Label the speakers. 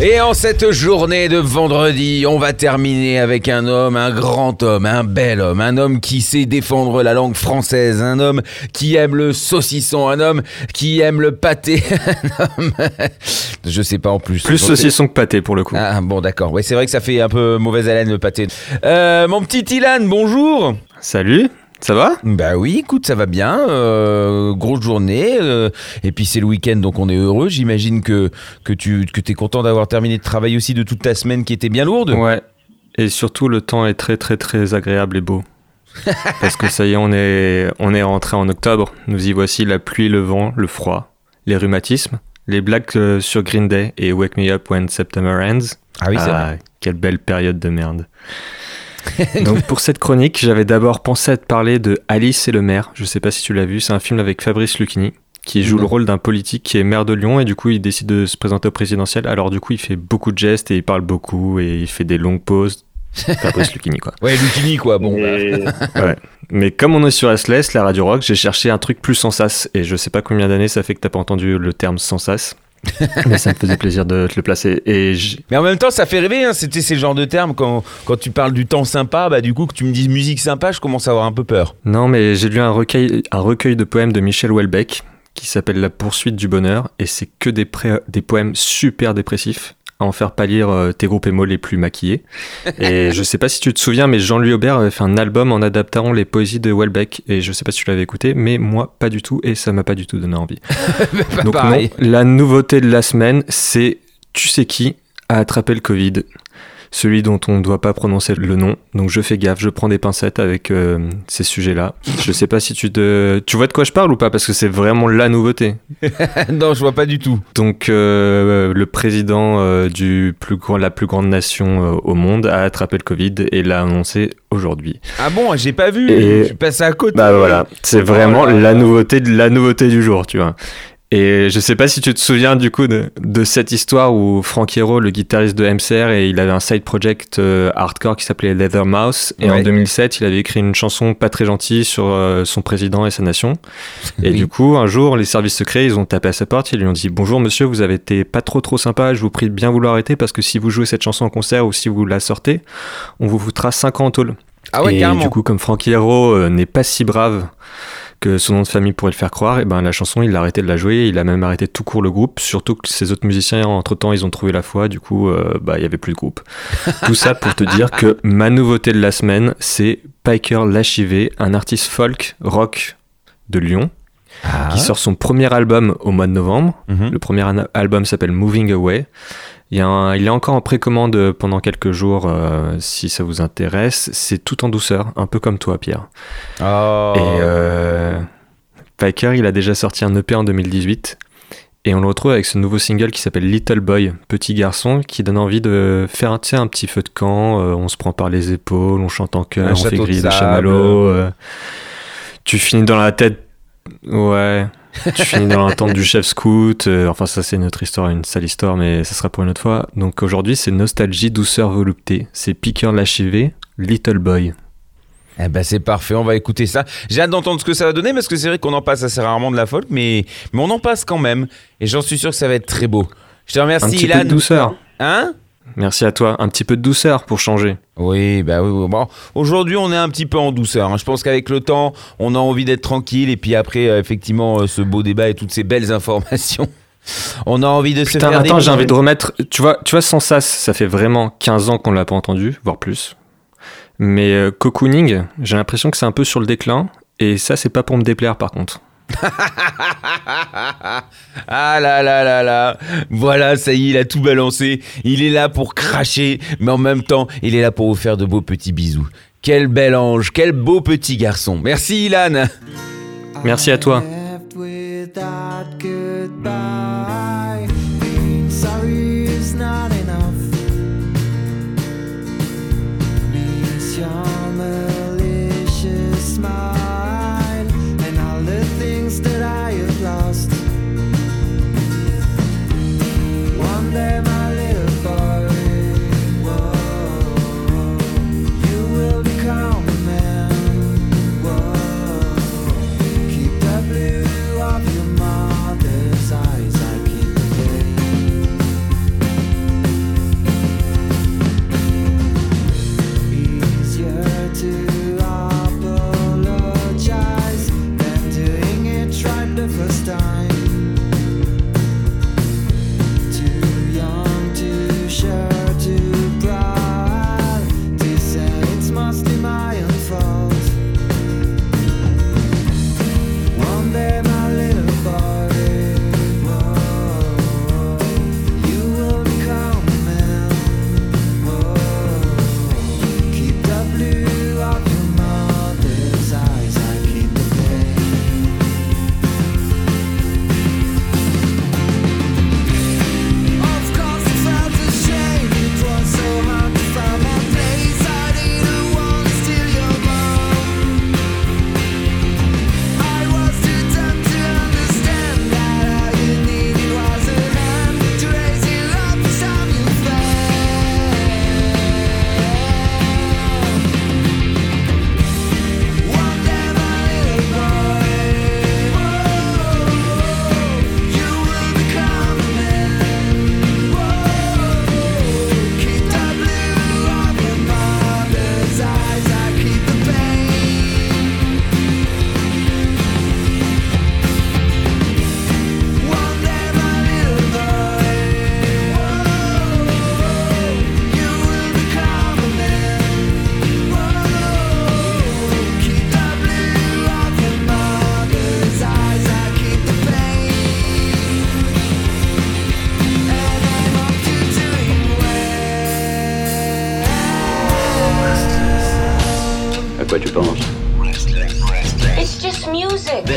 Speaker 1: Et en cette journée de vendredi, on va terminer avec un homme, un grand homme, un bel homme, un homme qui sait défendre la langue française, un homme qui aime le saucisson, un homme qui aime le pâté, un homme... Je sais pas en plus.
Speaker 2: Plus saucisson que pâté pour le coup.
Speaker 1: Ah bon d'accord, ouais c'est vrai que ça fait un peu mauvaise haleine le pâté. Euh, mon petit Ilan, bonjour
Speaker 2: Salut, ça va?
Speaker 1: Bah oui, écoute, ça va bien. euh, grosse journée. euh, et puis c'est le week-end, donc on est heureux. J'imagine que, que tu que es content d'avoir terminé de travail aussi de toute ta semaine qui était bien lourde.
Speaker 2: Ouais. Et surtout, le temps est très très très agréable et beau. Parce que ça y est, on est, on est rentré en octobre. Nous y voici la pluie, le vent, le froid, les rhumatismes, les blagues euh, sur Green Day et Wake Me Up When September Ends.
Speaker 1: Ah oui, c'est vrai.
Speaker 2: Quelle belle période de merde. Donc pour cette chronique, j'avais d'abord pensé à te parler de Alice et le maire. Je sais pas si tu l'as vu, c'est un film avec Fabrice Lucchini qui joue
Speaker 1: Non.
Speaker 2: le rôle d'un politique qui est maire de Lyon et du coup il décide de se présenter au présidentiel. Alors du coup il fait beaucoup de gestes et il parle beaucoup et il fait des longues pauses. Fabrice Lucchini quoi.
Speaker 1: Ouais, Lucini quoi. Bon. bah.
Speaker 2: Et- ouais. Mais comme on est sur SLS, la radio rock, j'ai cherché un truc plus sans sas et je sais pas combien d'années ça fait que t'as pas entendu le terme sans sas. Mais ça me faisait plaisir de te le placer. Et
Speaker 1: Mais en même temps, ça fait rêver. Hein. C'était ces genres de termes quand quand tu parles du temps sympa, bah du coup que tu me dises musique sympa, je commence à avoir un peu peur.
Speaker 2: Non, mais j'ai lu un recueil, un recueil de poèmes de Michel Houellebecq qui s'appelle La poursuite du bonheur et c'est que des, pré- des poèmes super dépressifs à en faire pâlir euh, tes groupes émo les plus maquillés. Et je sais pas si tu te souviens, mais Jean-Louis Aubert avait fait un album en adaptant les poésies de Houellebecq et je sais pas si tu l'avais écouté, mais moi pas du tout et ça m'a pas du tout donné envie. Donc non, la nouveauté de la semaine, c'est tu sais qui a attrapé le Covid celui dont on ne doit pas prononcer le nom. Donc je fais gaffe, je prends des pincettes avec euh, ces sujets-là. Je sais pas si tu te... Tu vois de quoi je parle ou pas Parce que c'est vraiment la nouveauté.
Speaker 1: non, je vois pas du tout.
Speaker 2: Donc euh, le président euh, du plus grand, la plus grande nation euh, au monde a attrapé le Covid et l'a annoncé aujourd'hui.
Speaker 1: Ah bon, j'ai pas vu.
Speaker 2: Et-
Speaker 1: Je suis passé à côté.
Speaker 2: Bah voilà, c'est vraiment
Speaker 1: Oh là.
Speaker 2: la nouveauté de la nouveauté du jour, tu vois. Et je sais pas si tu te souviens du coup de, de cette histoire où Frank Hero, le guitariste de MCR, et il avait un side project euh, hardcore qui s'appelait Leather Mouse. Et
Speaker 1: Ouais.
Speaker 2: en 2007, il avait écrit une chanson pas très gentille sur euh, son président et sa nation. Et
Speaker 1: Oui.
Speaker 2: du coup, un jour, les services secrets, ils ont tapé à sa porte, ils lui ont dit Bonjour monsieur, vous avez été pas trop trop sympa, je vous prie de bien vouloir arrêter parce que si vous jouez cette chanson en concert ou si vous la sortez, on vous foutra 5 ans en tôle.
Speaker 1: Ah ouais,
Speaker 2: et
Speaker 1: carrément.
Speaker 2: du coup, comme Frankie Hero euh, n'est pas si brave que son nom de famille pourrait le faire croire, et ben la chanson, il a arrêté de la jouer, il a même arrêté tout court le groupe, surtout que ses autres musiciens, entre-temps, ils ont trouvé la foi, du coup, euh, bah, il y avait plus de groupe. tout ça pour te dire que ma nouveauté de la semaine, c'est Piker Lachivé, un artiste folk rock de Lyon,
Speaker 1: Ah.
Speaker 2: qui sort son premier album au mois de novembre.
Speaker 1: Mhm.
Speaker 2: Le premier album s'appelle Moving Away. Il, y a un- il est encore en précommande pendant quelques jours euh, si ça vous intéresse. C'est tout en douceur, un peu comme toi, Pierre.
Speaker 1: Oh.
Speaker 2: Et euh, Piker, il a déjà sorti un EP en 2018. Et on le retrouve avec ce nouveau single qui s'appelle Little Boy, petit garçon, qui donne envie de faire un petit feu de camp. euh, on se prend par les épaules, on chante en chœur, on fait
Speaker 1: de
Speaker 2: griller des
Speaker 1: sable.
Speaker 2: chamallows. euh, tu finis dans la tête. Ouais. Tu finis dans l'attente du chef scout. euh, enfin, ça, c'est une autre histoire, une sale histoire, mais ça sera pour une autre fois. Donc aujourd'hui, c'est nostalgie, douceur, volupté. C'est Piqueur Lachivé, Little Boy.
Speaker 1: Eh ben c'est parfait, on va écouter ça. J'ai hâte d'entendre ce que ça va donner parce que c'est vrai qu'on en passe assez rarement de la folk, mais, mais on en passe quand même. Et j'en suis sûr que ça va être très beau. Je te remercie,
Speaker 2: Un petit
Speaker 1: Ilan.
Speaker 2: peu de douceur.
Speaker 1: Hein?
Speaker 2: Merci à toi. Un petit peu de douceur pour changer.
Speaker 1: Oui, bah oui. oui. Bon, aujourd'hui, on est un petit peu en douceur. hein. Je pense qu'avec le temps, on a envie d'être tranquille. Et puis après, euh, effectivement, euh, ce beau débat et toutes ces belles informations, on a envie de se
Speaker 2: Putain,
Speaker 1: faire
Speaker 2: attends, j'ai envie de remettre. Tu vois, tu vois, sans sas, ça fait vraiment 15 ans qu'on l'a pas entendu, voire plus. Mais euh, cocooning, j'ai l'impression que c'est un peu sur le déclin. Et ça, c'est pas pour me déplaire par contre.
Speaker 1: ah là là là là. Voilà, ça y est, il a tout balancé. Il est là pour cracher, mais en même temps, il est là pour vous faire de beaux petits bisous. Quel bel ange, quel beau petit garçon. Merci, Ilan.
Speaker 2: Merci à toi.